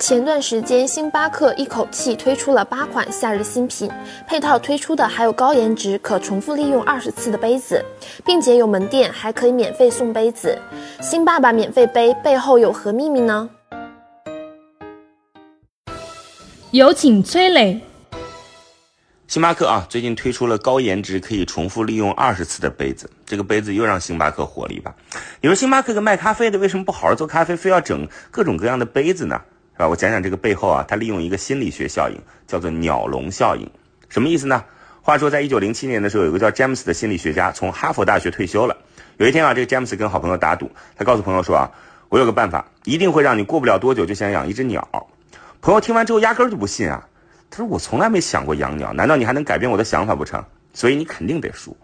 前段时间，星巴克一口气推出了八款夏日新品，配套推出的还有高颜值、可重复利用二十次的杯子，并且有门店还可以免费送杯子。星爸爸免费杯背后有何秘密呢？有请崔磊。星巴克啊，最近推出了高颜值、可以重复利用二十次的杯子，这个杯子又让星巴克火了一把。你说星巴克个卖咖啡的，为什么不好好做咖啡，非要整各种各样的杯子呢？啊，我讲讲这个背后啊，它利用一个心理学效应，叫做鸟笼效应。什么意思呢？话说，在一九零七年的时候，有个叫詹姆斯的心理学家从哈佛大学退休了。有一天啊，这个詹姆斯跟好朋友打赌，他告诉朋友说啊，我有个办法，一定会让你过不了多久就想养一只鸟。朋友听完之后压根儿就不信啊，他说我从来没想过养鸟，难道你还能改变我的想法不成？所以你肯定得输。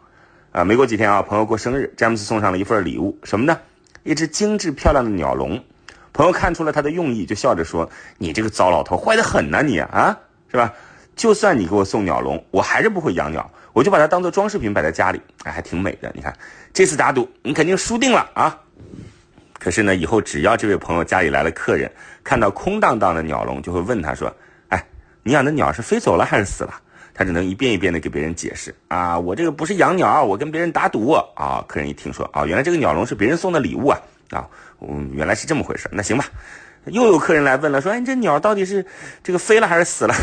啊，没过几天啊，朋友过生日，詹姆斯送上了一份礼物，什么呢？一只精致漂亮的鸟笼。朋友看出了他的用意，就笑着说：“你这个糟老头，坏得很呐，你啊，是吧？就算你给我送鸟笼，我还是不会养鸟，我就把它当做装饰品摆在家里，哎，还挺美的。你看，这次打赌，你肯定输定了啊！可是呢，以后只要这位朋友家里来了客人，看到空荡荡的鸟笼，就会问他说：‘哎，你养的鸟是飞走了还是死了？’他只能一遍一遍的给别人解释啊，我这个不是养鸟，我跟别人打赌啊。客人一听说啊，原来这个鸟笼是别人送的礼物啊。”啊，嗯，原来是这么回事。那行吧，又有客人来问了，说：“哎，这鸟到底是这个飞了还是死了？”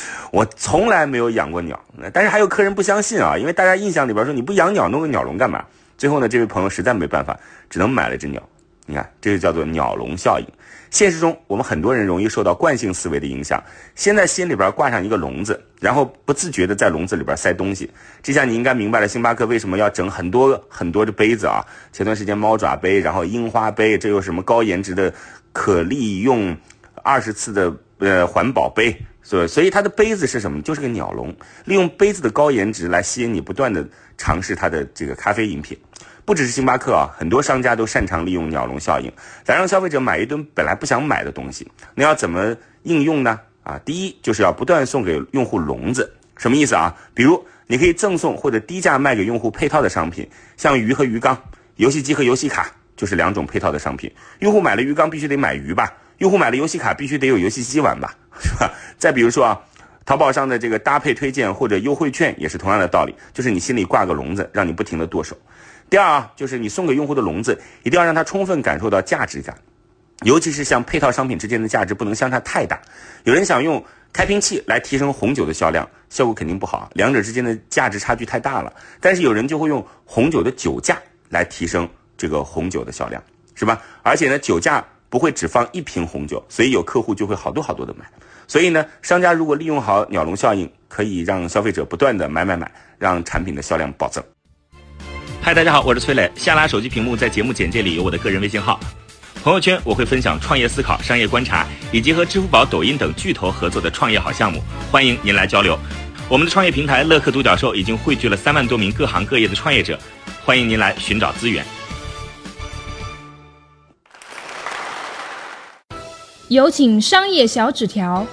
我从来没有养过鸟，但是还有客人不相信啊，因为大家印象里边说你不养鸟，弄个鸟笼干嘛？最后呢，这位朋友实在没办法，只能买了一只鸟。你看，这就叫做鸟笼效应。现实中，我们很多人容易受到惯性思维的影响，先在心里边挂上一个笼子，然后不自觉的在笼子里边塞东西。这下你应该明白了，星巴克为什么要整很多很多的杯子啊？前段时间猫爪杯，然后樱花杯，这又什么高颜值的可利用二十次的呃环保杯，所以所以它的杯子是什么？就是个鸟笼，利用杯子的高颜值来吸引你不断的尝试它的这个咖啡饮品。不只是星巴克啊，很多商家都擅长利用鸟笼效应，来让消费者买一顿本来不想买的东西。那要怎么应用呢？啊，第一就是要不断送给用户笼子，什么意思啊？比如你可以赠送或者低价卖给用户配套的商品，像鱼和鱼缸、游戏机和游戏卡，就是两种配套的商品。用户买了鱼缸必须得买鱼吧？用户买了游戏卡必须得有游戏机玩吧？是吧？再比如说啊，淘宝上的这个搭配推荐或者优惠券也是同样的道理，就是你心里挂个笼子，让你不停的剁手。第二啊，就是你送给用户的笼子，一定要让他充分感受到价值感，尤其是像配套商品之间的价值不能相差太大。有人想用开瓶器来提升红酒的销量，效果肯定不好，两者之间的价值差距太大了。但是有人就会用红酒的酒价来提升这个红酒的销量，是吧？而且呢，酒价不会只放一瓶红酒，所以有客户就会好多好多的买。所以呢，商家如果利用好鸟笼效应，可以让消费者不断的买买买，让产品的销量暴增。嗨，大家好，我是崔磊。下拉手机屏幕，在节目简介里有我的个人微信号。朋友圈我会分享创业思考、商业观察，以及和支付宝、抖音等巨头合作的创业好项目，欢迎您来交流。我们的创业平台乐客独角兽已经汇聚了三万多名各行各业的创业者，欢迎您来寻找资源。有请商业小纸条。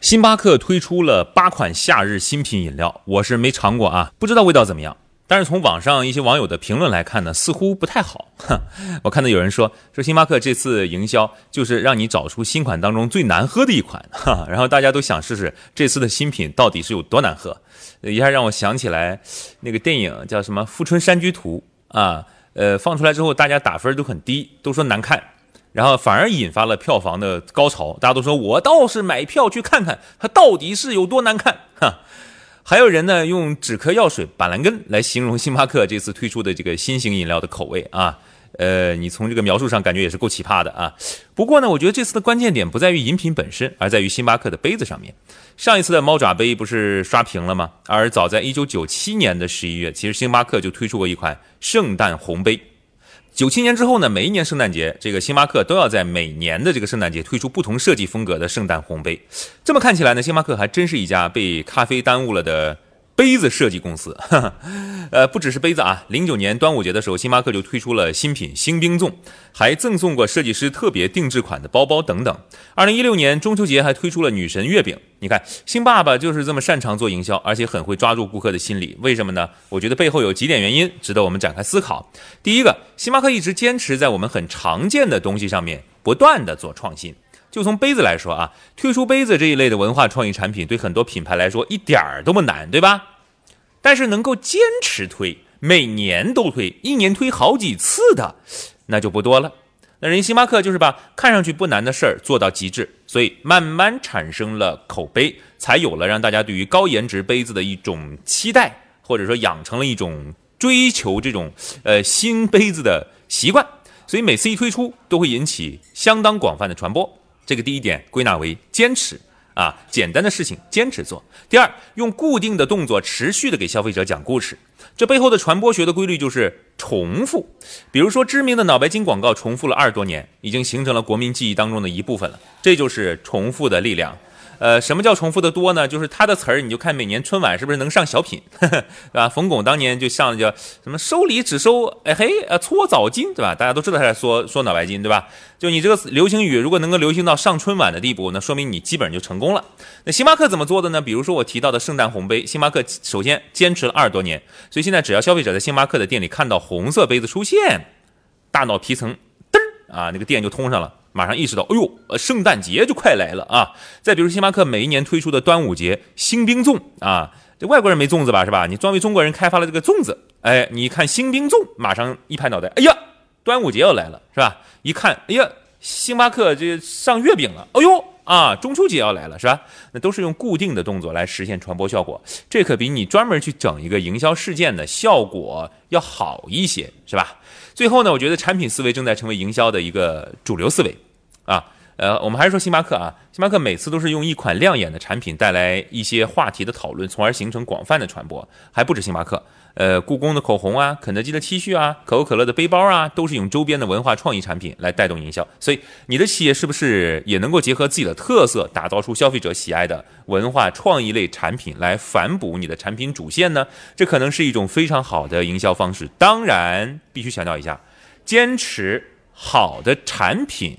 星巴克推出了八款夏日新品饮料，我是没尝过啊，不知道味道怎么样。但是从网上一些网友的评论来看呢，似乎不太好。我看到有人说说星巴克这次营销就是让你找出新款当中最难喝的一款，哈，然后大家都想试试这次的新品到底是有多难喝，一下让我想起来那个电影叫什么《富春山居图》啊，呃，放出来之后大家打分都很低，都说难看，然后反而引发了票房的高潮，大家都说我倒是买票去看看它到底是有多难看，哈。还有人呢用止咳药水板蓝根来形容星巴克这次推出的这个新型饮料的口味啊，呃，你从这个描述上感觉也是够奇葩的啊。不过呢，我觉得这次的关键点不在于饮品本身，而在于星巴克的杯子上面。上一次的猫爪杯不是刷屏了吗？而早在一九九七年的十一月，其实星巴克就推出过一款圣诞红杯。九七年之后呢，每一年圣诞节，这个星巴克都要在每年的这个圣诞节推出不同设计风格的圣诞红杯。这么看起来呢，星巴克还真是一家被咖啡耽误了的。杯子设计公司，呃，不只是杯子啊。零九年端午节的时候，星巴克就推出了新品星冰粽，还赠送过设计师特别定制款的包包等等。二零一六年中秋节还推出了女神月饼。你看，星爸爸就是这么擅长做营销，而且很会抓住顾客的心理。为什么呢？我觉得背后有几点原因值得我们展开思考。第一个，星巴克一直坚持在我们很常见的东西上面不断的做创新。就从杯子来说啊，推出杯子这一类的文化创意产品，对很多品牌来说一点儿都不难，对吧？但是能够坚持推，每年都推，一年推好几次的，那就不多了。那人星巴克就是把看上去不难的事儿做到极致，所以慢慢产生了口碑，才有了让大家对于高颜值杯子的一种期待，或者说养成了一种追求这种呃新杯子的习惯。所以每次一推出，都会引起相当广泛的传播。这个第一点归纳为坚持。啊，简单的事情坚持做。第二，用固定的动作持续的给消费者讲故事，这背后的传播学的规律就是重复。比如说，知名的脑白金广告重复了二十多年，已经形成了国民记忆当中的一部分了。这就是重复的力量。呃，什么叫重复的多呢？就是他的词儿，你就看每年春晚是不是能上小品，对吧？冯巩当年就上了叫什么收礼只收哎嘿呃搓澡巾，对吧？大家都知道他在说说脑白金，对吧？就你这个流行语如果能够流行到上春晚的地步，那说明你基本上就成功了。那星巴克怎么做的呢？比如说我提到的圣诞红杯，星巴克首先坚持了二十多年，所以现在只要消费者在星巴克的店里看到红色杯子出现，大脑皮层嘚儿啊，那个电就通上了。马上意识到，哎呦，呃，圣诞节就快来了啊！再比如星巴克每一年推出的端午节新冰粽啊，这外国人没粽子吧，是吧？你专为中国人开发了这个粽子，哎，你看新冰粽，马上一拍脑袋，哎呀，端午节要来了，是吧？一看，哎呀，星巴克这上月饼了，哎呦啊，中秋节要来了，是吧？那都是用固定的动作来实现传播效果，这可比你专门去整一个营销事件的效果要好一些，是吧？最后呢，我觉得产品思维正在成为营销的一个主流思维，啊，呃，我们还是说星巴克啊，星巴克每次都是用一款亮眼的产品带来一些话题的讨论，从而形成广泛的传播，还不止星巴克。呃，故宫的口红啊，肯德基的 T 恤啊，可口可乐的背包啊，都是用周边的文化创意产品来带动营销。所以，你的企业是不是也能够结合自己的特色，打造出消费者喜爱的文化创意类产品，来反哺你的产品主线呢？这可能是一种非常好的营销方式。当然，必须强调一下，坚持好的产品